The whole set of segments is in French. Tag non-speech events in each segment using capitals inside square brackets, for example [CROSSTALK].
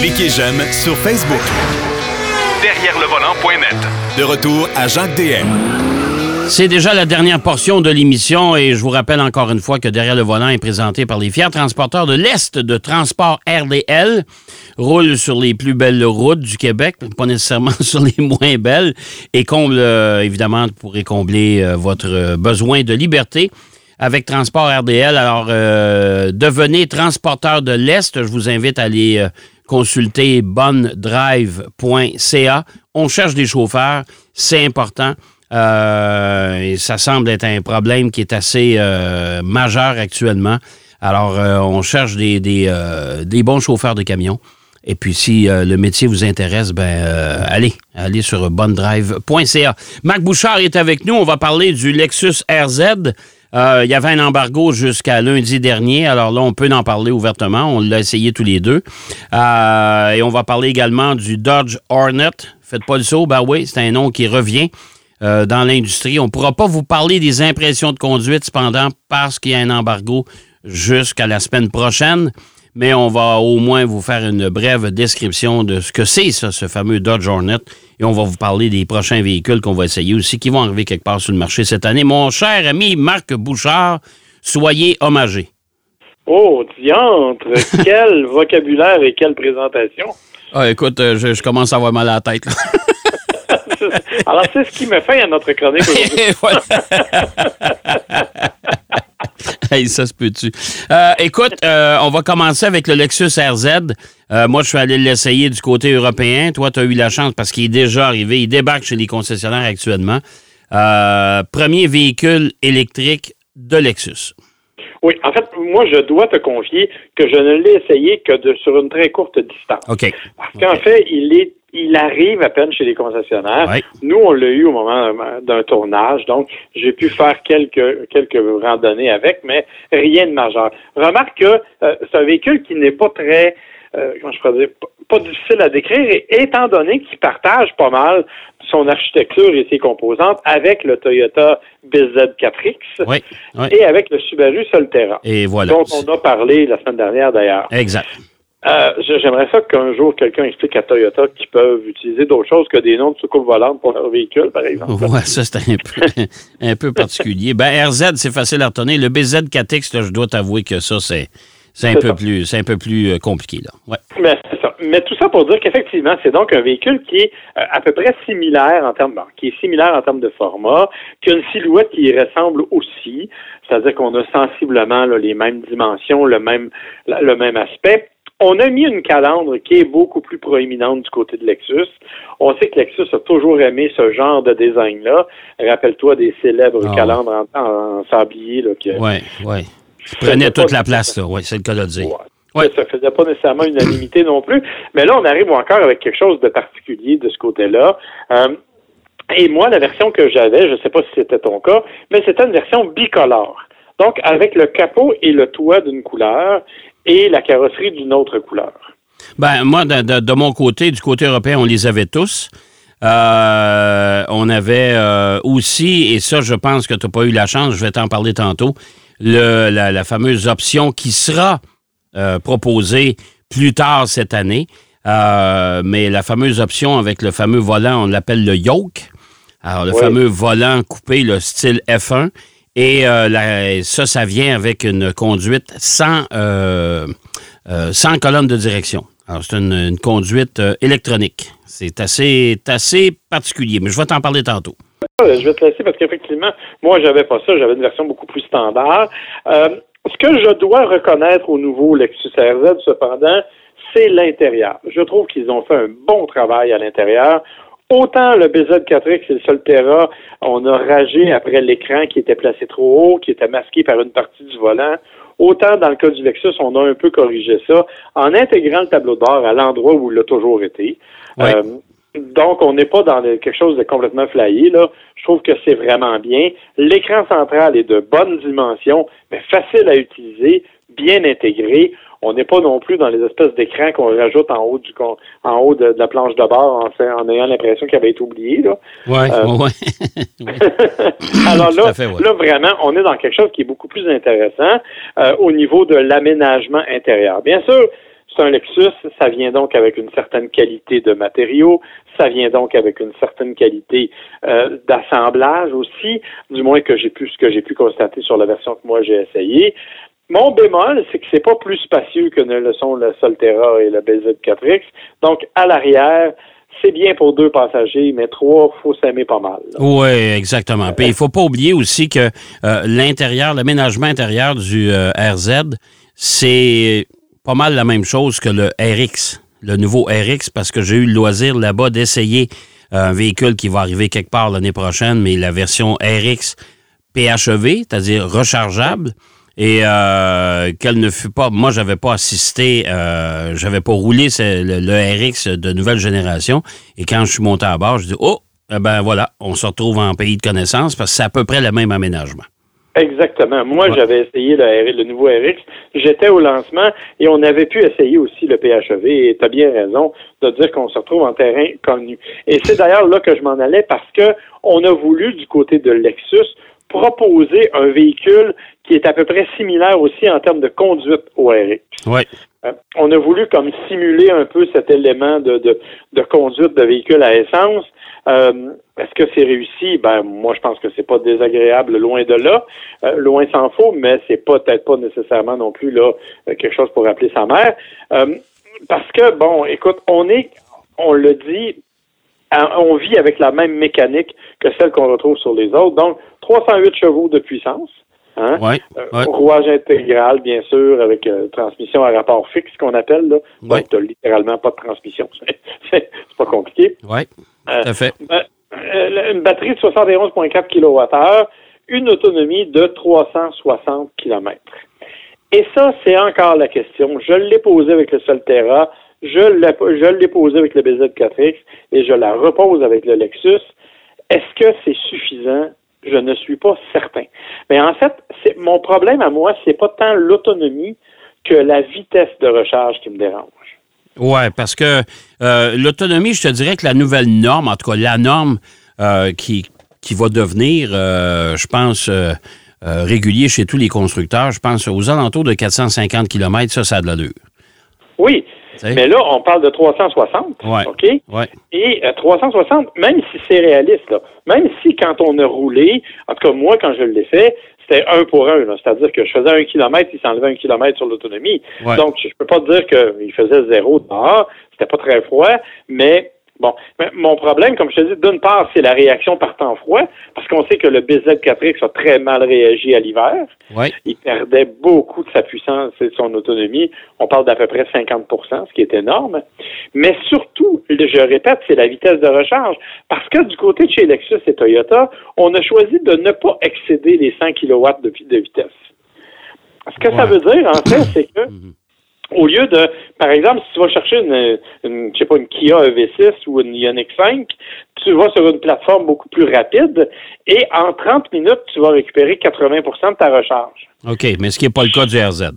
Cliquez j'aime sur Facebook. Derrière le volant.net. De retour à Jacques DM. C'est déjà la dernière portion de l'émission et je vous rappelle encore une fois que Derrière le volant est présenté par les fiers transporteurs de l'Est de Transport RDL. Roule sur les plus belles routes du Québec, pas nécessairement [LAUGHS] sur les moins belles, et comble, euh, évidemment, vous pourrez combler euh, votre euh, besoin de liberté avec Transport RDL. Alors, euh, devenez transporteur de l'Est. Je vous invite à aller euh, consulter bonnedrive.ca. On cherche des chauffeurs, c'est important. Euh, ça semble être un problème qui est assez euh, majeur actuellement. Alors, euh, on cherche des, des, des bons chauffeurs de camions. Et puis, si euh, le métier vous intéresse, ben euh, allez, allez sur bonnedrive.ca. Marc Bouchard est avec nous. On va parler du Lexus RZ. Euh, il y avait un embargo jusqu'à lundi dernier. Alors là, on peut en parler ouvertement. On l'a essayé tous les deux. Euh, et on va parler également du Dodge Hornet. Faites pas le saut. Ben oui, c'est un nom qui revient euh, dans l'industrie. On ne pourra pas vous parler des impressions de conduite, cependant, parce qu'il y a un embargo jusqu'à la semaine prochaine. Mais on va au moins vous faire une brève description de ce que c'est, ça, ce fameux Dodge Hornet. Et on va vous parler des prochains véhicules qu'on va essayer aussi, qui vont arriver quelque part sur le marché cette année. Mon cher ami Marc Bouchard, soyez hommagé. Oh, diantre! [LAUGHS] quel vocabulaire et quelle présentation! Ah, écoute, euh, je, je commence à avoir mal à la tête. là. [LAUGHS] Alors, c'est ce qui me fait à notre chronique [LAUGHS] aujourd'hui. [LAUGHS] Hey, ça se peut-tu? Euh, écoute, euh, on va commencer avec le Lexus RZ. Euh, moi, je suis allé l'essayer du côté européen. Toi, tu as eu la chance parce qu'il est déjà arrivé. Il débarque chez les concessionnaires actuellement. Premier véhicule électrique de Lexus. Oui, en fait, moi, je dois te confier que je ne l'ai essayé que de, sur une très courte distance. OK. Parce qu'en fait, il est il arrive à peine chez les concessionnaires. Ouais. Nous, on l'a eu au moment d'un tournage, donc j'ai pu faire quelques quelques randonnées avec, mais rien de majeur. Remarque que euh, c'est un véhicule qui n'est pas très euh, comment je pourrais dire, pas- difficile à décrire, et étant donné qu'il partage pas mal son architecture et ses composantes avec le Toyota BZ4X Oui, oui. et avec le Subaru Solterra, Et voilà. dont on a parlé la semaine dernière d'ailleurs. Exact. Euh, J'aimerais ça qu'un jour quelqu'un explique à Toyota qu'ils peuvent utiliser d'autres choses que des noms de soucoupes volantes pour leur véhicule, par exemple. Ouais, ça, c'est un peu, [LAUGHS] un peu particulier. Ben, RZ, c'est facile à retenir. Le BZ4X, là, je dois t'avouer que ça, c'est, c'est un peu plus, c'est un peu plus euh, compliqué, là. Ouais. Mais c'est ça. Mais tout ça pour dire qu'effectivement, c'est donc un véhicule qui est euh, à peu près similaire en termes, bon, qui est similaire en termes de format, qui a une silhouette qui y ressemble aussi, c'est-à-dire qu'on a sensiblement là, les mêmes dimensions, le même, le même aspect. On a mis une calandre qui est beaucoup plus proéminente du côté de Lexus. On sait que Lexus a toujours aimé ce genre de design-là. Rappelle-toi des célèbres Ah. calandres en, en sablier. Là, qui, Ouais, prenais toute la place, là. Ouais, c'est le cas de le dire. Ouais. Ça faisait pas nécessairement unanimité non plus. Mais là, on arrive encore avec quelque chose de particulier de ce côté-là. Euh, et moi, la version que j'avais, je ne sais pas si c'était ton cas, mais c'était une version bicolore. Donc, avec le capot et le toit d'une couleur et la carrosserie d'une autre couleur. Ben, moi, de, de- de mon côté, du côté européen, on les avait tous. Euh, on avait euh, aussi, et ça, je pense que tu n'as pas eu la chance, je vais t'en parler tantôt, le, la, la fameuse option qui sera euh, proposée plus tard cette année. Mais la fameuse option avec le fameux volant, on l'appelle le yoke. Alors, le fameux volant coupé, le style F1. Et euh, ça, ça vient avec une conduite sans, euh, euh, sans colonne de direction. Alors, c'est une, conduite électronique. C'est assez, assez particulier, mais je vais t'en parler tantôt. Je vais te laisser parce qu'effectivement, moi, j'avais pas ça. J'avais une version beaucoup plus standard. Ce que je dois reconnaître au nouveau Lexus RZ, cependant, c'est l'intérieur. Je trouve qu'ils ont fait un bon travail à l'intérieur. Autant le BZ4X et le Solterra, on a ragé après l'écran qui était placé trop haut, qui était masqué par une partie du volant. Autant dans le cas du Lexus, on a un peu corrigé ça en intégrant le tableau de bord à l'endroit où il a toujours été. Oui. Euh, donc, on n'est pas dans quelque chose de complètement flyé. Là. Je trouve que c'est vraiment bien. L'écran central est de bonne dimension, mais facile à utiliser, bien intégré. On n'est pas non plus dans les espèces d'écrans qu'on rajoute en haut du en haut de, de la planche de bord en, fait- en ayant l'impression qu'il avait été oublié. Là. Ouais, Euh, ouais. Ouais. [LAUGHS] Alors là, à fait, ouais. là, vraiment, on est dans quelque chose qui est beaucoup plus intéressant euh, au niveau de l'aménagement intérieur. Bien sûr, c'est un Lexus, ça vient donc avec une certaine qualité de matériaux, ça vient donc avec une certaine qualité euh, d'assemblage aussi, du moins que j'ai pu ce que j'ai pu constater sur la version que moi j'ai essayée. Mon bémol, c'est que c'est pas plus spacieux que ne le sont la Solterra et la BZ4X. Donc, à l'arrière, c'est bien pour deux passagers, mais trois, faut s'aimer pas mal. Oui, exactement. Puis il faut pas oublier aussi que euh, l'intérieur, l'aménagement intérieur du euh, RZ, c'est pas mal la même chose que le RX, le nouveau RX, parce que j'ai eu le loisir là-bas d'essayer un véhicule qui va arriver quelque part l'année prochaine, mais la version RX PHEV, c'est-à-dire rechargeable et euh, qu'elle ne fut pas. Moi, j'avais pas assisté, euh, j'avais pas roulé le, le, RX de nouvelle génération. Et quand je suis monté à bord, je dis oh, eh ben voilà, on se retrouve en pays de connaissance parce que c'est à peu près le même aménagement. Exactement. Moi, j'avais essayé le, le, nouveau RX. J'étais au lancement et on avait pu essayer aussi le PHEV. Et tu as bien raison de dire qu'on se retrouve en terrain connu. Et c'est d'ailleurs là que je m'en allais parce que on a voulu, du côté de Lexus, proposer un véhicule qui est à peu près similaire aussi en termes de conduite au RX. Oui. Euh, on a voulu comme simuler un peu cet élément de, de, de conduite de véhicule à essence. Euh, Est-ce que c'est réussi? Ben moi je pense que c'est pas désagréable, loin de là. Euh, loin s'en faut, mais c'est peut-être pas nécessairement non plus là euh, quelque chose pour rappeler sa mère. Euh, parce que, bon, écoute, on est, on le dit, on vit avec la même mécanique que celle qu'on retrouve sur les autres. Donc, 308 chevaux de puissance. Hein? Ouais, ouais. rouage intégral, bien sûr, avec euh, transmission à rapport fixe, qu'on appelle. Là. Ouais. Donc, tu littéralement pas de transmission. [LAUGHS] c'est pas compliqué. Oui, Euh, tout à fait. euh, une batterie de 71,4 kWh, une autonomie de 360 km. Et ça, c'est encore la question. Je l'ai posé avec le Solterra, je l'ai, je l'ai posé avec le BZ4X et je la repose avec le Lexus. Est-ce que c'est suffisant? Je ne suis pas certain. Mais en fait, mon problème à moi, c'est pas tant l'autonomie que la vitesse de recharge qui me dérange. Oui, parce que euh, l'autonomie, je te dirais que la nouvelle norme, en tout cas la norme euh, qui, qui va devenir, euh, je pense, régulier chez tous les constructeurs, je pense aux alentours de 450 km, ça, ça a de l'allure. Oui? Mais là, on parle de 360. Ouais. OK? Ouais. Et euh, 360, même si c'est réaliste, là, même si quand on a roulé, en tout cas moi, quand je l'ai fait, c'était un pour un. C'est-à-dire que je faisais un kilomètre, il s'enlevait un kilomètre sur l'autonomie. Ouais. Donc, je peux pas te dire qu'il faisait zéro dehors. C'était pas très froid, mais bon. Mais mon problème, comme je te dis, d'une part, c'est la réaction par temps froid, parce qu'on sait que le BZ4X a très mal réagi à l'hiver. Oui. Il perdait beaucoup de sa puissance et de son autonomie. On parle d'à peu près 50% ce qui est énorme. Mais surtout, je répète, c'est la vitesse de recharge. Parce que du côté de chez Lexus et Toyota, on a choisi de ne pas excéder les 100 kW de, vitesse. Ce que ça Ouais. veut dire, en fait, c'est que au lieu de, par exemple, si tu vas chercher une, une je sais pas, une Kia EV6 ou une Ioniq 5, tu vas sur une plateforme beaucoup plus rapide et en 30 minutes, tu vas récupérer 80% de ta recharge. OK, mais ce qui n'est pas le cas du RZ.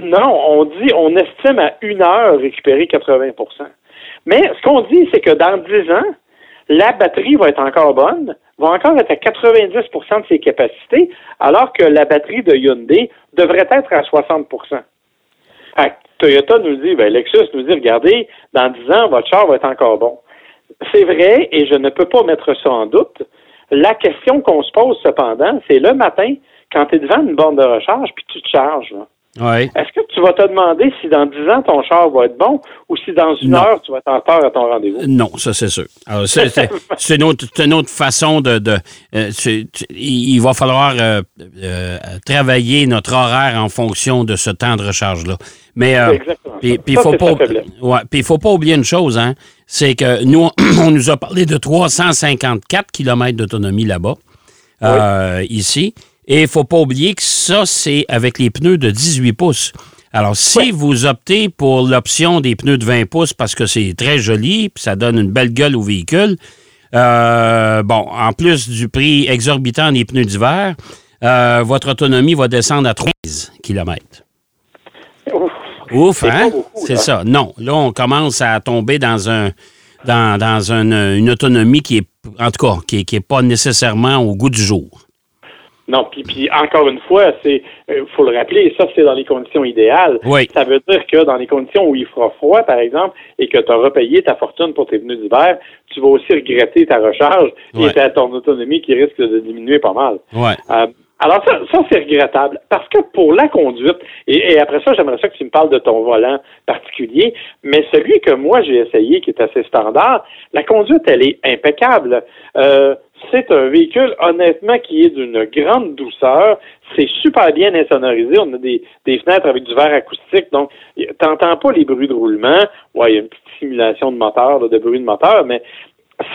Non, on dit, on estime à une heure récupérer 80% Mais ce qu'on dit, c'est que dans 10 ans, la batterie va être encore bonne, va encore être à 90% de ses capacités, alors que la batterie de Hyundai devrait être à 60 Toyota nous dit, ben Lexus nous dit, regardez, dans 10 ans, votre char va être encore bon. C'est vrai, et je ne peux pas mettre ça en doute. La question qu'on se pose cependant, c'est le matin, quand tu es devant une borne de recharge, puis tu te charges. là. Est-ce que tu vas te demander si dans 10 ans ton char va être bon ou si dans une Non. heure tu vas être en retard à ton rendez-vous? Non, ça c'est sûr. [LAUGHS] C'est, une, autre, c'est une autre façon de. de euh, tu- il va falloir euh, euh, travailler notre horaire en fonction de ce temps de recharge-là. Mais euh, puis, il faut pas, ouais, faut pas oublier une chose, hein, c'est que nous, [CLEARS THROAT] on nous a parlé de 354 km d'autonomie là-bas, euh, ici, et il faut pas oublier que ça, c'est avec les pneus de 18 pouces. Alors, si vous optez pour l'option des pneus de 20 pouces parce que c'est très joli, puis ça donne une belle gueule au véhicule, euh, bon, en plus du prix exorbitant des pneus d'hiver, euh, votre autonomie va descendre à 13 km. Ouf. Ouf, hein? C'est ça. Non, là, on commence à tomber dans un dans, dans une, une autonomie qui est, en tout cas, qui est, qui est pas nécessairement au goût du jour. Non, puis, puis encore une fois, c'est euh, faut le rappeler, ça c'est dans les conditions idéales. Oui. Ça veut dire que dans les conditions où il fera froid, par exemple, et que tu as repayé ta fortune pour tes venues d'hiver, tu vas aussi regretter ta recharge Ouais. et ta, ton autonomie qui risque de diminuer pas mal. Ouais. Euh, alors ça, ça c'est regrettable parce que pour la conduite, et, et après ça, j'aimerais ça que tu me parles de ton volant particulier, mais celui que moi j'ai essayé, qui est assez standard, la conduite, elle est impeccable. Euh, c'est un véhicule, honnêtement, qui est d'une grande douceur. C'est super bien insonorisé. On a des, des fenêtres avec du verre acoustique, donc t'entends pas les bruits de roulement. Ouais, il y a une petite simulation de moteur, là, de bruit de moteur, mais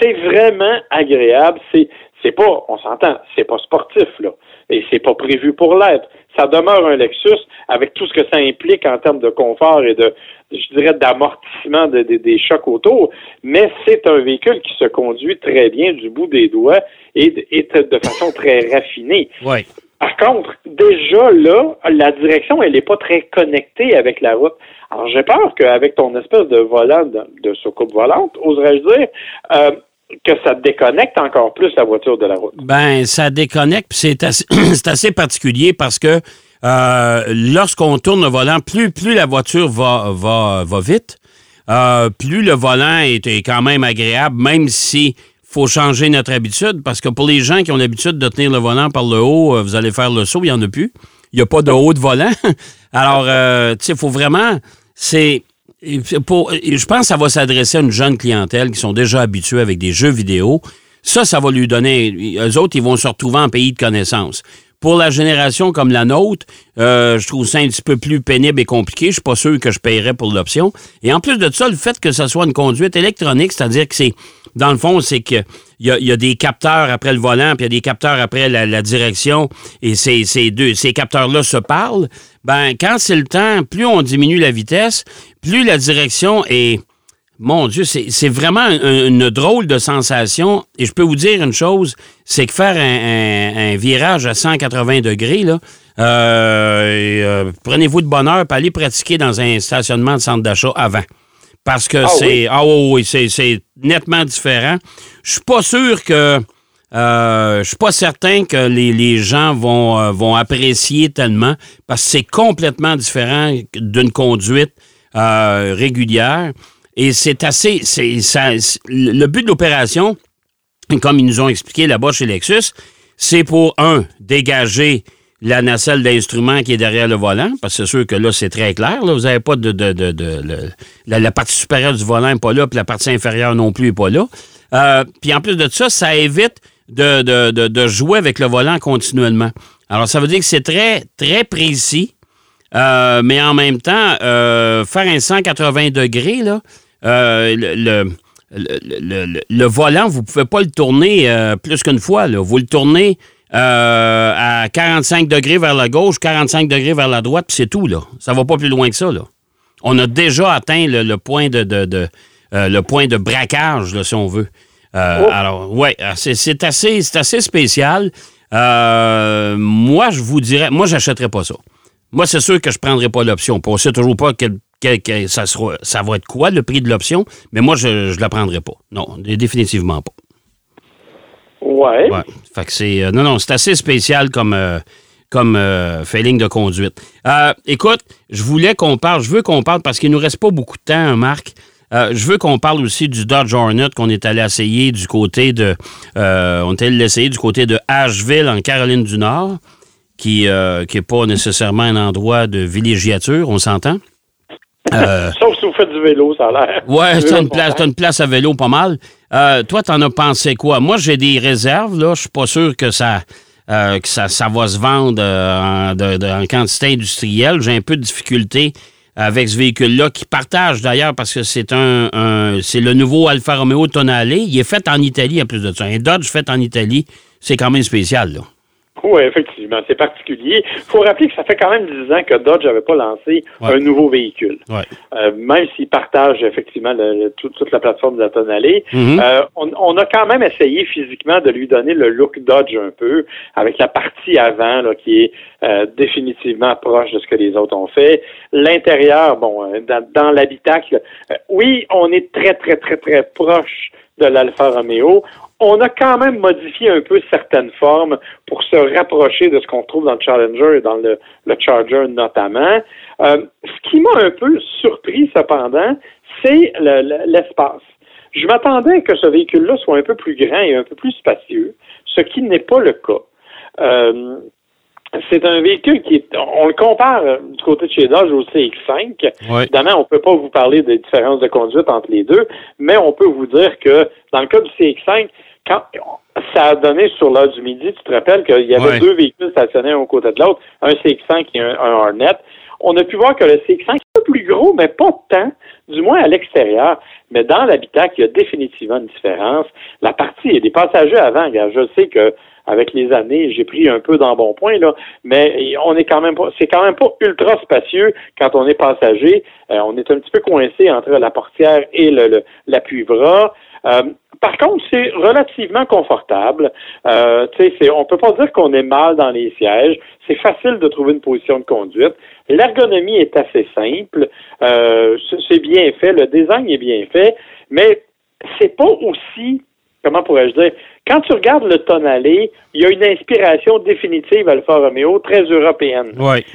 c'est vraiment agréable. C'est, c'est pas, on s'entend, c'est pas sportif, là. Et c'est pas prévu pour l'être. Ça demeure un Lexus avec tout ce que ça implique en termes de confort et de, je dirais, d'amortissement de- de- des chocs autour. Mais c'est un véhicule qui se conduit très bien du bout des doigts et de, et de- façon très raffinée. Ouais. Par contre, déjà là, la direction, elle n'est pas très connectée avec la route. Alors, j'ai peur qu'avec ton espèce de volant, de, de soucoupe volante, oserais-je dire, euh, que ça déconnecte encore plus la voiture de la route. Ben, ça déconnecte, puis [CLEARS THROAT] c'est assez, particulier parce que euh, lorsqu'on tourne le volant, plus, plus la voiture va, va, va vite, euh, plus le volant est, est quand même agréable, même si faut changer notre habitude, parce que pour les gens qui ont l'habitude de tenir le volant par le haut, euh, vous allez faire le saut, il n'y en a plus. Il n'y a pas de haut de volant. [LAUGHS] Alors, euh, tu sais, il faut vraiment... C'est... je pense que ça va s'adresser à une jeune clientèle qui sont déjà habitués avec des jeux vidéo. Ça, ça va lui donner. Eux autres, ils vont se retrouver en pays de connaissances. Pour la génération comme la nôtre, euh, je trouve ça un petit peu plus pénible et compliqué. Je suis pas sûr que je paierais pour l'option. Et en plus de ça, le fait que ce soit une conduite électronique, c'est-à-dire que c'est, dans le fond, c'est que il y y a des capteurs après le volant, puis il y a des capteurs après la, direction, et ces, deux, ces capteurs-là se parlent. Ben, quand c'est le temps, plus on diminue la vitesse, plus la direction est mon Dieu, c'est vraiment un- une drôle de sensation. Et je peux vous dire une chose, c'est que faire un, virage à 180 degrés, euh, euh, prenez-vous de bonheur pour aller pratiquer dans un stationnement de centre d'achat avant. Parce que Ah c'est. oui? Ah oui, oui, c'est- c'est nettement différent. Je suis pas sûr que. euh, je suis pas certain que les, les gens vont, euh, vont apprécier tellement parce que c'est complètement différent d'une conduite euh, régulière. Et c'est assez. c'est ça, c'est- le but de l'opération, comme ils nous ont expliqué là-bas chez Lexus, c'est pour, un, dégager la nacelle d'instrument qui est derrière le volant, parce que c'est sûr que là, c'est très clair. Là, vous n'avez pas de... de, de- de- la, la partie supérieure du volant n'est pas là, puis la partie inférieure non plus n'est pas là. Euh, puis en plus de ça, ça évite de, de- jouer avec le volant continuellement. Alors, ça veut dire que c'est très, très précis. Euh, mais en même temps, euh, faire un 180 degrés, là, euh, le, le, le- le- le- volant, vous ne pouvez pas le tourner plus qu'une fois. Là. Vous le tournez à 45 degrés vers la gauche, 45 degrés vers la droite, puis c'est tout. Là. Ça va pas plus loin que ça. Là. On a déjà atteint le, le point de, de- de, euh, le point de braquage, là, si on veut. Euh, Oh. Alors, ouais, c'est c'est assez, spécial. Euh, moi, je vous dirais, moi, j'achèterais pas ça. Moi, c'est sûr que je prendrais pas l'option. On sait toujours pas quel, quel- quel- ça, sera, ça va être quoi le prix de l'option, mais moi, je ne la prendrais pas. Non, définitivement pas. Ouais. Ouais. Fait que c'est. euh, non, non, c'est assez spécial comme, euh, comme euh, feeling de conduite. Euh, écoute, je voulais qu'on parle, je veux qu'on parle parce qu'il nous reste pas beaucoup de temps, hein, Marc. Je veux qu'on parle aussi du Dodge Hornet qu'on est allé essayer du côté de. on est allé l'essayer du côté de Asheville, en Caroline du Nord, qui n'est qui pas nécessairement un endroit de villégiature, on s'entend? [LAUGHS] Sauf si vous faites du vélo, ça a l'air. Ouais, [LAUGHS] vélo une, place, t'as une place à vélo pas mal. Euh, toi, t'en as pensé quoi? Moi, j'ai des réserves, là. Je suis pas sûr que ça, euh, que ça, ça va se vendre euh, en, de- de- en quantité industrielle. J'ai un peu de difficulté avec ce véhicule-là, qui partage d'ailleurs parce que c'est un, c'est le nouveau Alfa Romeo Tonale. Il est fait en Italie en plus de ça. Un Dodge fait en Italie, c'est quand même spécial, là. Oui, effectivement, c'est particulier. Il faut rappeler que ça fait quand même 10 ans que Dodge n'avait pas lancé Ouais. un nouveau véhicule. Ouais. Euh, même s'il partage effectivement le- le- tout- toute la plateforme de la Tonale, Mhm. euh, on, on a quand même essayé physiquement de lui donner le look Dodge un peu, avec la partie avant là, qui est euh, définitivement proche de ce que les autres ont fait. L'intérieur, bon, euh, dans, dans l'habitacle, euh, oui, on est très, très, très, très proche de l'Alfa Romeo. On a quand même modifié un peu certaines formes pour se rapprocher de ce qu'on trouve dans le Challenger et dans le, Charger notamment. Euh, ce qui m'a un peu surpris cependant, c'est l'espace. Je m'attendais que ce véhicule-là soit un peu plus grand et un peu plus spacieux, ce qui n'est pas le cas. Euh, c'est un véhicule qui est, on le compare euh, du côté de chez Dodge au CX5. Évidemment, on ne peut pas vous parler des différences de conduite entre les deux, mais on peut vous dire que dans le cas du CX5, quand ça a donné sur l'heure du midi, tu te rappelles qu'il y avait deux véhicules stationnés un côté de l'autre, un CX5 et un, un Hornet. On a pu voir que le CX5 est un peu plus gros, mais pas tant, du moins à l'extérieur. Mais dans l'habitacle, il y a définitivement une différence. La partie, il y a des passagers avant. Je sais que avec les années, j'ai pris un peu dans bon point, là, mais on est quand même pas, c'est quand même pas ultra spacieux quand on est passager. Euh, on est un petit peu coincé entre la portière et le, l'appui-bras. Euh, par contre, c'est relativement confortable. Euh, on peut pas dire qu'on est mal dans les sièges. C'est facile de trouver une position de conduite. L'ergonomie est assez simple. Euh, c'est bien fait. Le design est bien fait, mais c'est pas aussi comment pourrais-je dire, quand tu regardes le tonalé, il y a une inspiration définitive Alfa Romeo, très européenne. Oui.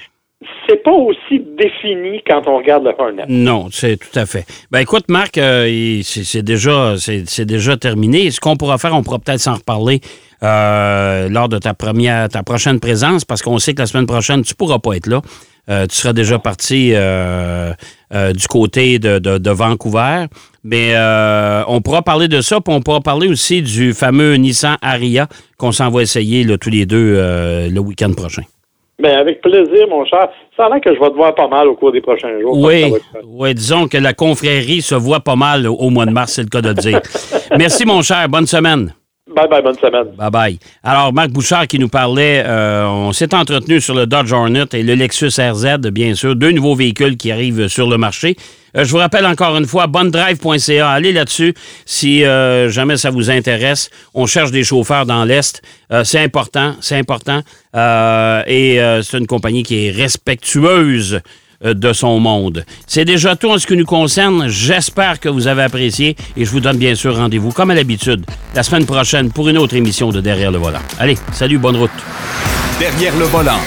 C'est pas aussi défini quand on regarde le Hornet. Non, c'est tout à fait. Ben écoute, Marc, euh, c'est déjà, terminé. Ce qu'on pourra faire, on pourra peut-être s'en reparler euh, lors de ta première, ta prochaine présence, parce qu'on sait que la semaine prochaine, tu pourras pas être là. Euh, tu seras déjà parti du côté de, Vancouver. Mais on pourra parler de ça, puis on pourra parler aussi du fameux Nissan Aria qu'on s'en va essayer tous les deux le week-end prochain. Bien, avec plaisir, mon cher. Ça a l'air que je vais te voir pas mal au cours des prochains jours. Oui, oui disons que la confrérie se voit pas mal au mois de mars, c'est le cas de le dire. [LAUGHS] Merci, mon cher. Bonne semaine. Bye bye, bonne semaine. Bye bye. Alors, Marc Bouchard qui nous parlait, euh, on s'est entretenu sur le Dodge Hornet et le Lexus RZ, bien sûr, deux nouveaux véhicules qui arrivent sur le marché. Euh, je vous rappelle encore une fois, bonnedrive.ca, allez là-dessus si euh, jamais ça vous intéresse. On cherche des chauffeurs dans l'Est. c'est important, c'est important. et c'est une compagnie qui est respectueuse euh, de son monde. C'est déjà tout en ce qui nous concerne. J'espère que vous avez apprécié et je vous donne bien sûr rendez-vous, comme à l'habitude, la semaine prochaine pour une autre émission de Derrière le volant. Allez, salut, bonne route. Derrière le volant.